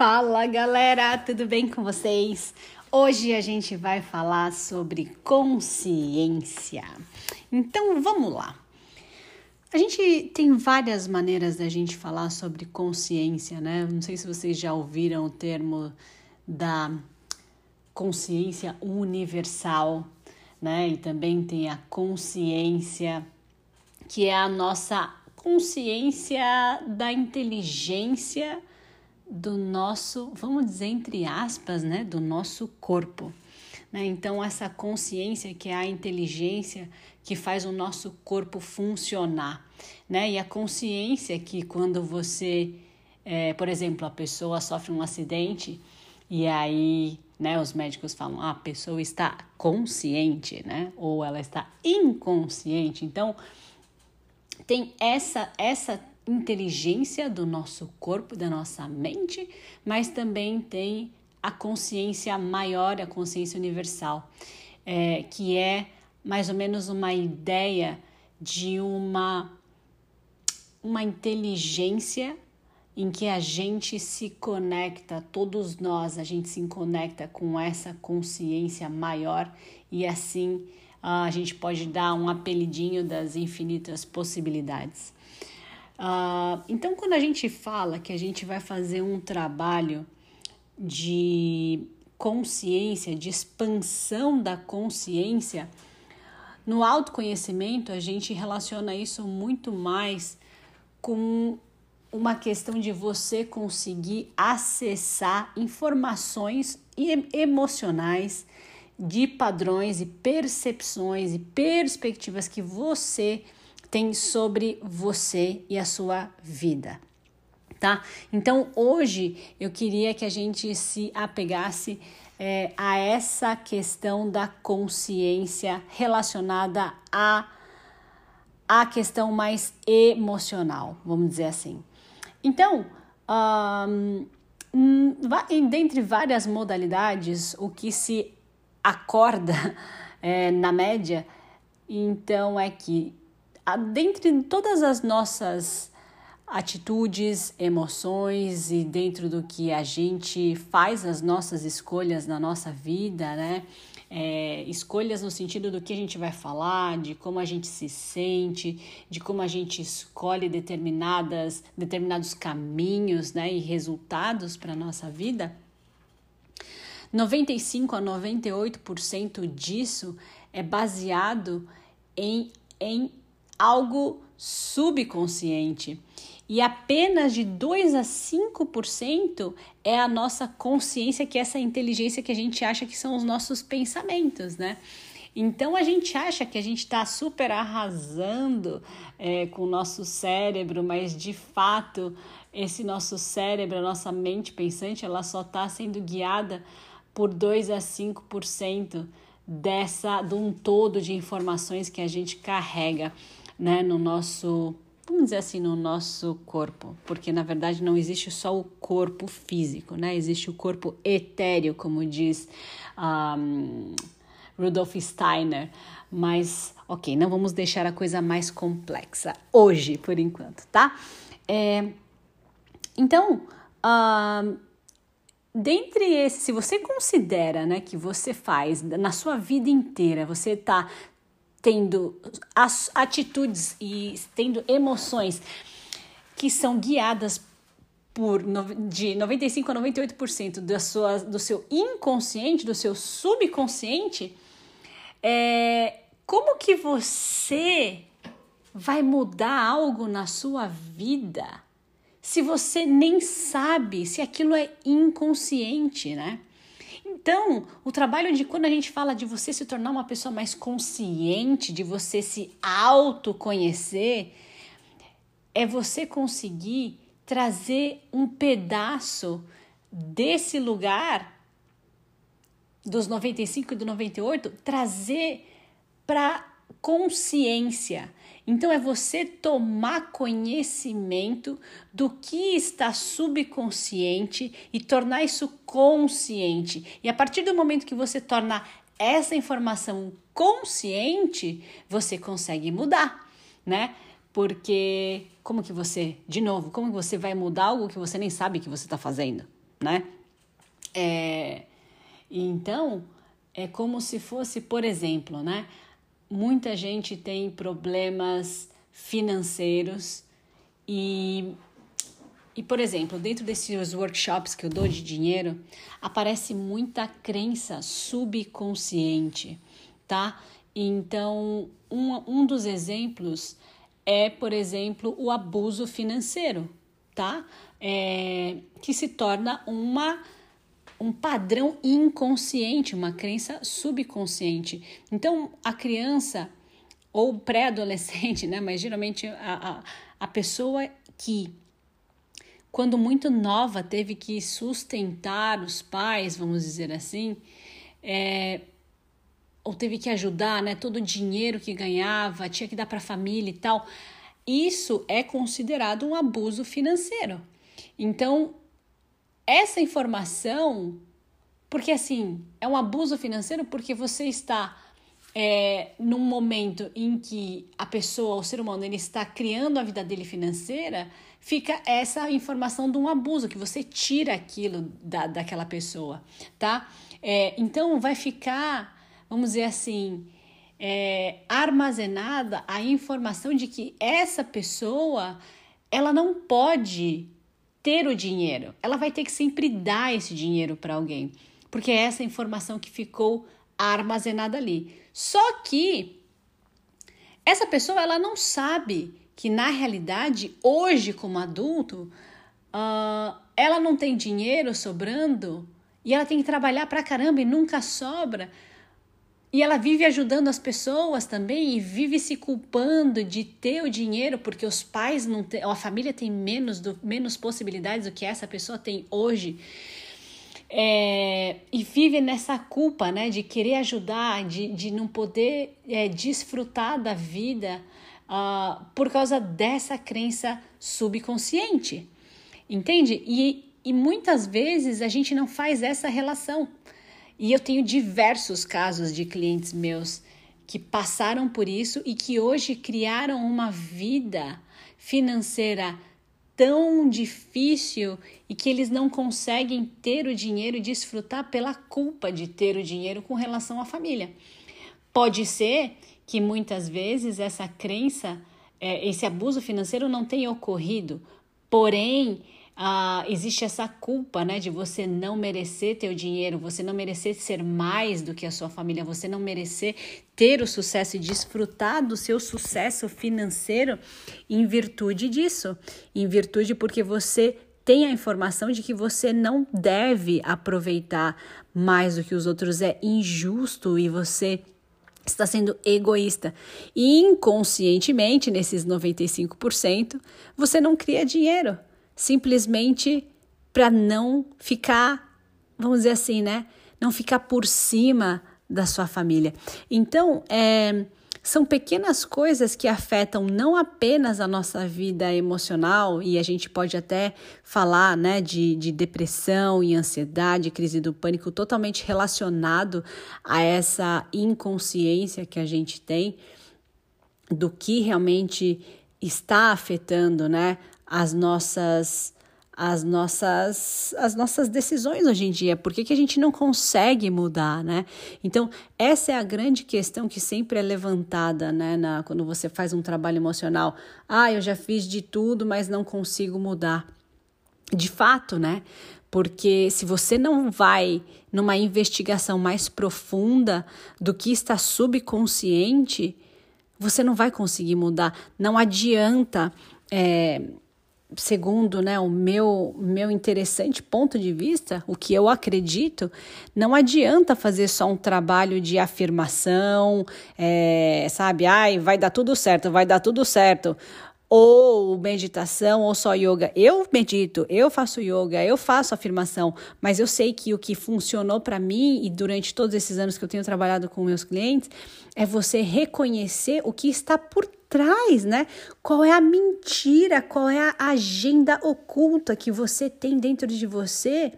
Fala galera, tudo bem com vocês? Hoje a gente vai falar sobre consciência. Então vamos lá. A gente tem várias maneiras da gente falar sobre consciência, né? Não sei se vocês já ouviram o termo da consciência universal, né? E também tem a consciência que é a nossa consciência da inteligência do nosso, vamos dizer entre aspas, né, do nosso corpo. Né? Então, essa consciência que é a inteligência que faz o nosso corpo funcionar. Né? E a consciência que quando você, é, por exemplo, a pessoa sofre um acidente e aí né, os médicos falam, ah, a pessoa está consciente, né? Ou ela está inconsciente. Então, tem essa essa inteligência do nosso corpo, da nossa mente, mas também tem a consciência maior, a consciência universal, é, que é mais ou menos uma ideia de uma, uma inteligência em que a gente se conecta, todos nós, a gente se conecta com essa consciência maior e assim uh, a gente pode dar um apelidinho das infinitas possibilidades. Uh, então, quando a gente fala que a gente vai fazer um trabalho de consciência, de expansão da consciência, no autoconhecimento a gente relaciona isso muito mais com uma questão de você conseguir acessar informações emocionais de padrões e percepções e perspectivas que você tem sobre você e a sua vida. Tá? Então hoje eu queria que a gente se apegasse é, a essa questão da consciência relacionada a a questão mais emocional, vamos dizer assim. Então, um, dentre várias modalidades, o que se acorda é, na média, então é que dentre todas as nossas atitudes, emoções e dentro do que a gente faz as nossas escolhas na nossa vida, né? É, escolhas no sentido do que a gente vai falar, de como a gente se sente, de como a gente escolhe determinadas, determinados caminhos né, e resultados para a nossa vida. 95 a 98% disso é baseado em, em algo subconsciente. E apenas de 2 a 5% é a nossa consciência, que é essa inteligência que a gente acha que são os nossos pensamentos, né? Então a gente acha que a gente está super arrasando é, com o nosso cérebro, mas de fato esse nosso cérebro, a nossa mente pensante, ela só está sendo guiada por 2 a 5% dessa de um todo de informações que a gente carrega, né, no nosso, vamos dizer assim, no nosso corpo, porque na verdade não existe só o corpo físico, né? Existe o corpo etéreo, como diz um, Rudolf Steiner, mas ok, não vamos deixar a coisa mais complexa hoje, por enquanto, tá? É, então, uh, dentre esses, se você considera né, que você faz na sua vida inteira, você está tendo as atitudes e tendo emoções que são guiadas por de 95 a 98% da sua, do seu inconsciente, do seu subconsciente, é, como que você vai mudar algo na sua vida se você nem sabe se aquilo é inconsciente, né? Então, o trabalho de quando a gente fala de você se tornar uma pessoa mais consciente, de você se autoconhecer, é você conseguir trazer um pedaço desse lugar dos 95 e do 98, trazer para consciência. Então é você tomar conhecimento do que está subconsciente e tornar isso consciente. E a partir do momento que você torna essa informação consciente, você consegue mudar, né? Porque como que você, de novo, como que você vai mudar algo que você nem sabe que você está fazendo? né? É, então, é como se fosse, por exemplo, né? Muita gente tem problemas financeiros e, e, por exemplo, dentro desses workshops que eu dou de dinheiro, aparece muita crença subconsciente, tá? Então, um, um dos exemplos é, por exemplo, o abuso financeiro, tá? É, que se torna uma um padrão inconsciente, uma crença subconsciente. Então, a criança ou pré-adolescente, né? Mas geralmente a, a, a pessoa que, quando muito nova, teve que sustentar os pais, vamos dizer assim, é, ou teve que ajudar, né? Todo o dinheiro que ganhava, tinha que dar para a família e tal. Isso é considerado um abuso financeiro. Então, essa informação, porque assim, é um abuso financeiro porque você está é, num momento em que a pessoa, o ser humano, ele está criando a vida dele financeira, fica essa informação de um abuso, que você tira aquilo da, daquela pessoa, tá? É, então vai ficar, vamos dizer assim, é, armazenada a informação de que essa pessoa ela não pode ter o dinheiro, ela vai ter que sempre dar esse dinheiro para alguém, porque é essa informação que ficou armazenada ali. Só que essa pessoa ela não sabe que na realidade hoje como adulto uh, ela não tem dinheiro sobrando e ela tem que trabalhar pra caramba e nunca sobra. E ela vive ajudando as pessoas também e vive se culpando de ter o dinheiro porque os pais não têm, a família tem menos, do, menos possibilidades do que essa pessoa tem hoje é, e vive nessa culpa, né, de querer ajudar, de, de não poder é, desfrutar da vida uh, por causa dessa crença subconsciente, entende? E, e muitas vezes a gente não faz essa relação. E eu tenho diversos casos de clientes meus que passaram por isso e que hoje criaram uma vida financeira tão difícil e que eles não conseguem ter o dinheiro e desfrutar pela culpa de ter o dinheiro com relação à família. Pode ser que muitas vezes essa crença, é, esse abuso financeiro não tenha ocorrido, porém ah, existe essa culpa, né, de você não merecer ter o dinheiro, você não merecer ser mais do que a sua família, você não merecer ter o sucesso e desfrutar do seu sucesso financeiro em virtude disso, em virtude porque você tem a informação de que você não deve aproveitar mais do que os outros, é injusto e você está sendo egoísta. E inconscientemente, nesses 95%, você não cria dinheiro simplesmente para não ficar, vamos dizer assim, né? Não ficar por cima da sua família. Então, é, são pequenas coisas que afetam não apenas a nossa vida emocional, e a gente pode até falar né, de, de depressão e ansiedade, crise do pânico, totalmente relacionado a essa inconsciência que a gente tem do que realmente está afetando né, as nossas as nossas as nossas decisões hoje em dia, por que, que a gente não consegue mudar, né? Então, essa é a grande questão que sempre é levantada, né, na, quando você faz um trabalho emocional. Ah, eu já fiz de tudo, mas não consigo mudar. De fato, né? Porque se você não vai numa investigação mais profunda do que está subconsciente, você não vai conseguir mudar. Não adianta. É, segundo né, o meu, meu interessante ponto de vista, o que eu acredito, não adianta fazer só um trabalho de afirmação, é, sabe? Ai, vai dar tudo certo, vai dar tudo certo. Ou meditação, ou só yoga. Eu medito, eu faço yoga, eu faço afirmação, mas eu sei que o que funcionou para mim e durante todos esses anos que eu tenho trabalhado com meus clientes é você reconhecer o que está por trás, né? Qual é a mentira, qual é a agenda oculta que você tem dentro de você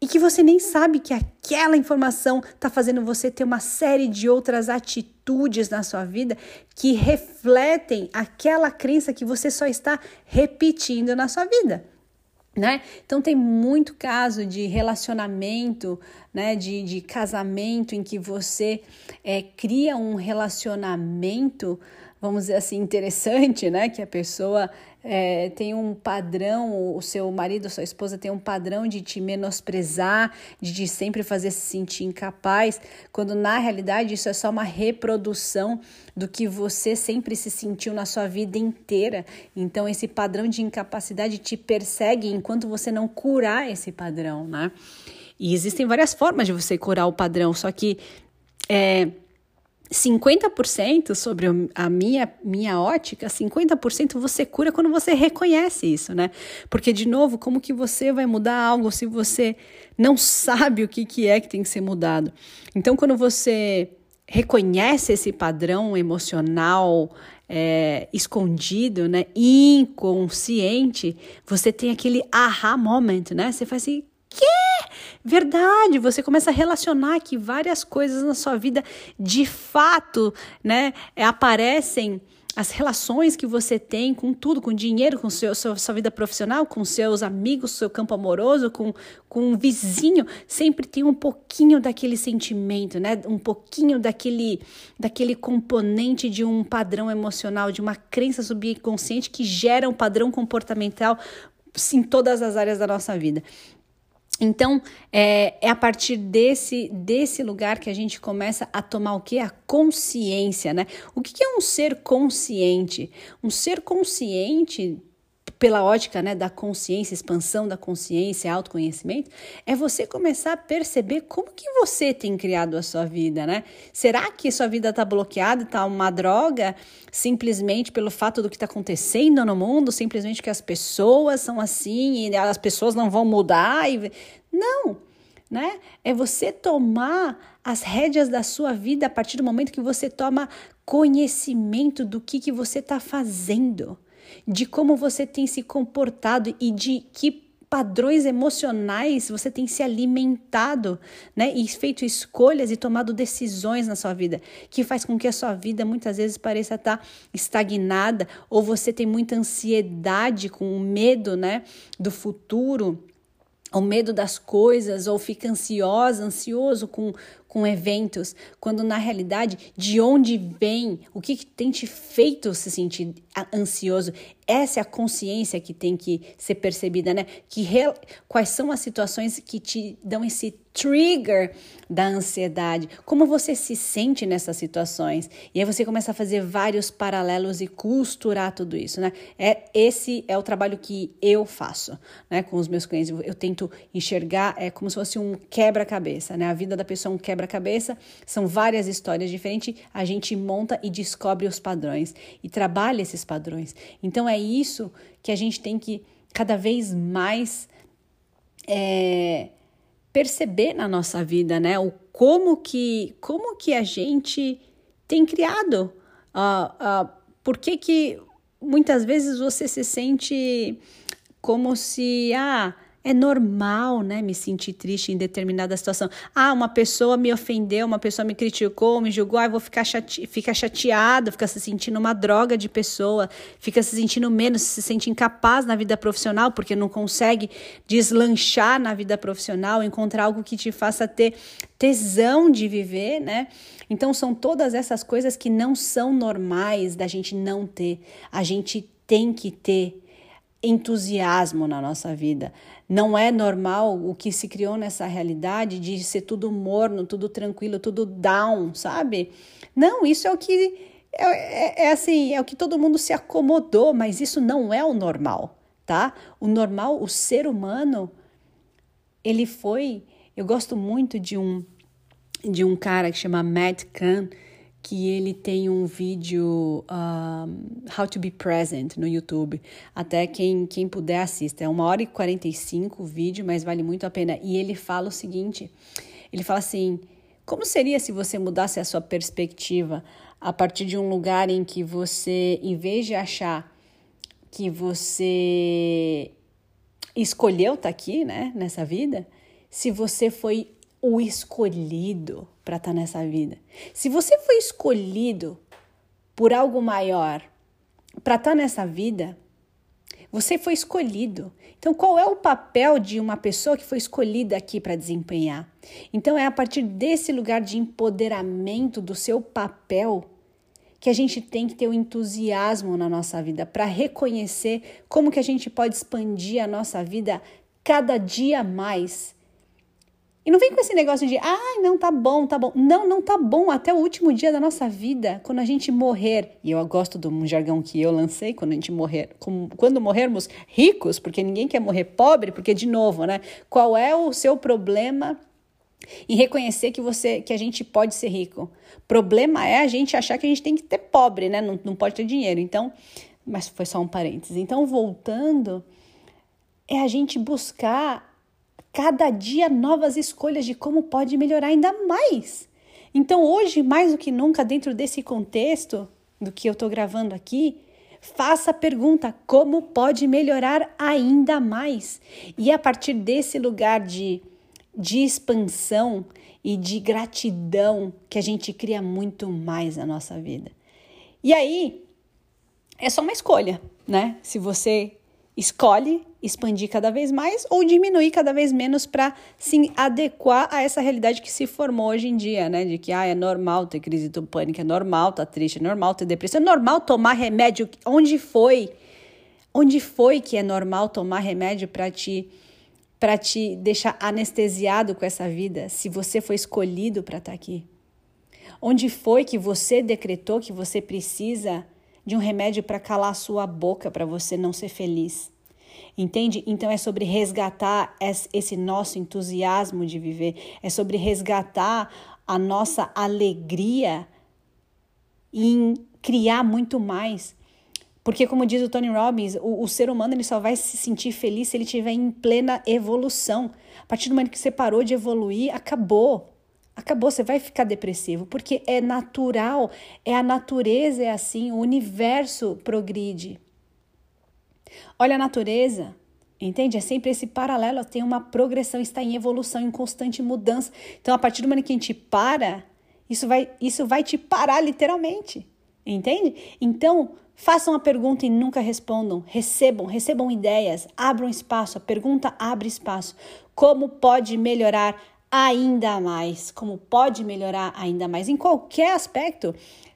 e que você nem sabe que aquela informação está fazendo você ter uma série de outras atitudes na sua vida que refletem aquela crença que você só está repetindo na sua vida. Né? Então tem muito caso de relacionamento, né, de, de casamento em que você é, cria um relacionamento, vamos dizer assim, interessante, né? Que a pessoa é, tem um padrão, o seu marido, sua esposa tem um padrão de te menosprezar, de te sempre fazer se sentir incapaz, quando na realidade isso é só uma reprodução do que você sempre se sentiu na sua vida inteira. Então esse padrão de incapacidade te persegue enquanto você não curar esse padrão, né? E existem várias formas de você curar o padrão, só que é, 50% sobre a minha, minha ótica, 50% você cura quando você reconhece isso, né? Porque, de novo, como que você vai mudar algo se você não sabe o que, que é que tem que ser mudado? Então, quando você reconhece esse padrão emocional é, escondido, né, inconsciente, você tem aquele aha moment, né? Você faz assim, quê? Verdade, você começa a relacionar que várias coisas na sua vida de fato, né, aparecem as relações que você tem com tudo, com dinheiro, com seu, sua, sua vida profissional, com seus amigos, seu campo amoroso, com, com um vizinho, sempre tem um pouquinho daquele sentimento, né? Um pouquinho daquele, daquele componente de um padrão emocional, de uma crença subconsciente que gera um padrão comportamental em todas as áreas da nossa vida. Então, é, é, a partir desse, desse lugar que a gente começa a tomar o que? A consciência, né? O que, que é um ser consciente? Um ser consciente pela ótica né, da consciência, expansão da consciência, autoconhecimento, é você começar a perceber como que você tem criado a sua vida, né? Será que sua vida está bloqueada, está uma droga, simplesmente pelo fato do que está acontecendo no mundo, simplesmente que as pessoas são assim e as pessoas não vão mudar? E... Não! Né? É você tomar as rédeas da sua vida a partir do momento que você toma conhecimento do que, que você está fazendo de como você tem se comportado e de que padrões emocionais você tem se alimentado, né? E feito escolhas e tomado decisões na sua vida, que faz com que a sua vida muitas vezes pareça estar estagnada ou você tem muita ansiedade com o medo, né, do futuro o medo das coisas ou fica ansiosa, ansioso com, com eventos, quando na realidade de onde vem, o que, que tem te feito se sentir ansioso? Essa é a consciência que tem que ser percebida, né? Que quais são as situações que te dão esse trigger da ansiedade? Como você se sente nessas situações? E aí você começa a fazer vários paralelos e costurar tudo isso, né? É esse é o trabalho que eu faço, né, com os meus clientes. Eu tento enxergar é como se fosse um quebra-cabeça, né? A vida da pessoa é um quebra-cabeça, são várias histórias diferentes, a gente monta e descobre os padrões e trabalha esses padrões. Então é isso que a gente tem que cada vez mais é, perceber na nossa vida, né? O como que, como que a gente tem criado. Uh, uh, por que, que muitas vezes você se sente como se, ah, é normal, né, me sentir triste em determinada situação. Ah, uma pessoa me ofendeu, uma pessoa me criticou, me julgou, ah, vou ficar chate... fica chateado, fica se sentindo uma droga de pessoa, fica se sentindo menos, se sente incapaz na vida profissional porque não consegue deslanchar na vida profissional, encontrar algo que te faça ter tesão de viver, né? Então são todas essas coisas que não são normais da gente não ter. A gente tem que ter entusiasmo na nossa vida. Não é normal o que se criou nessa realidade de ser tudo morno, tudo tranquilo, tudo down, sabe? Não, isso é o que é, é, é assim, é o que todo mundo se acomodou, mas isso não é o normal, tá? O normal, o ser humano, ele foi. Eu gosto muito de um de um cara que chama Matt Kahn, que ele tem um vídeo um, How to be Present no YouTube. Até quem, quem puder assista. É uma hora e 45 o vídeo, mas vale muito a pena. E ele fala o seguinte: ele fala assim. Como seria se você mudasse a sua perspectiva a partir de um lugar em que você, em vez de achar que você escolheu estar tá aqui, né, nessa vida, se você foi o escolhido para estar tá nessa vida. Se você foi escolhido por algo maior para estar tá nessa vida, Você foi escolhido. Então, qual é o papel de uma pessoa que foi escolhida aqui para desempenhar? Então, é a partir desse lugar de empoderamento do seu papel que a gente tem que ter o um entusiasmo na nossa vida para reconhecer como que a gente pode expandir a nossa vida cada dia mais. E não vem com esse negócio de, ah, não tá bom, tá bom. Não, não tá bom até o último dia da nossa vida, quando a gente morrer. E eu gosto do jargão que eu lancei, quando a gente morrer, quando morrermos ricos, porque ninguém quer morrer pobre, porque de novo, né? Qual é o seu problema e reconhecer que você que a gente pode ser rico. Problema é a gente achar que a gente tem que ter pobre, né? Não, não pode ter dinheiro. Então, mas foi só um parênteses. Então, voltando, é a gente buscar cada dia novas escolhas de como pode melhorar ainda mais. Então, hoje, mais do que nunca, dentro desse contexto do que eu estou gravando aqui, faça a pergunta: como pode melhorar ainda mais? E a partir desse lugar de de expansão e de gratidão que a gente cria muito mais na nossa vida. E aí, é só uma escolha, né? Se você escolhe expandir cada vez mais ou diminuir cada vez menos para se adequar a essa realidade que se formou hoje em dia, né? De que ah, é normal ter crise do pânico, é normal estar tá triste, é normal ter depressão, é normal tomar remédio. Onde foi? Onde foi que é normal tomar remédio para te para te deixar anestesiado com essa vida, se você foi escolhido para estar tá aqui? Onde foi que você decretou que você precisa de um remédio para calar a sua boca para você não ser feliz? Entende? Então é sobre resgatar esse nosso entusiasmo de viver, é sobre resgatar a nossa alegria em criar muito mais. Porque, como diz o Tony Robbins, o, o, ser humano ele só vai se sentir feliz se ele estiver em plena evolução. A partir do momento que você parou de evoluir, acabou. Acabou, você vai ficar depressivo, porque é natural, é a natureza, é assim, o universo progride. Olha a natureza, entende? É sempre esse paralelo, tem uma progressão, está em evolução, em constante mudança. Então, a partir do momento que a gente para, isso vai, isso vai te parar literalmente, entende? Então, Façam a pergunta e nunca respondam. Recebam, recebam ideias, abram espaço. A pergunta abre espaço. Como pode melhorar ainda mais? Como pode melhorar ainda mais? Em qualquer aspecto.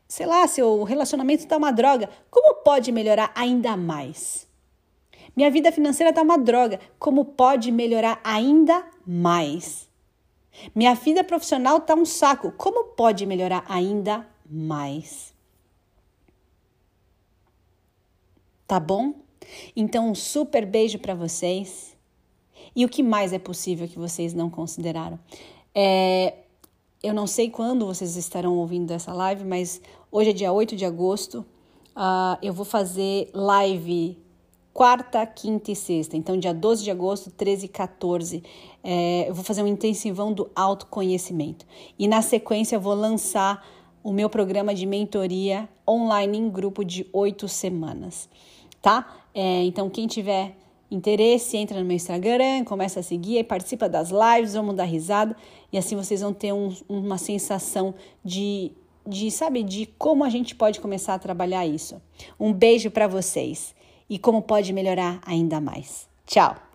Sei lá, seu relacionamento está uma droga. Como pode melhorar ainda mais? Minha vida financeira está uma droga. Como pode melhorar ainda mais? Minha vida profissional está um saco. Como pode melhorar ainda mais? tá bom? Então, um super beijo para vocês. E o que mais é possível que vocês não consideraram? É, eu não sei quando vocês estarão ouvindo essa live, mas hoje é dia 8 de agosto. Uh, eu vou fazer live quarta, quinta e sexta. Então, dia 12 de agosto, 13 e 14, é, eu vou fazer um intensivão do autoconhecimento. E na sequência, eu vou lançar o meu programa de mentoria online em grupo de oito semanas tá? É, então, quem tiver interesse, entra no meu Instagram, começa a seguir, participa das lives, vamos dar risada e assim vocês vão ter um, uma sensação de, de, sabe, de como a gente pode começar a trabalhar isso. Um beijo para vocês e como pode melhorar ainda mais. Tchau!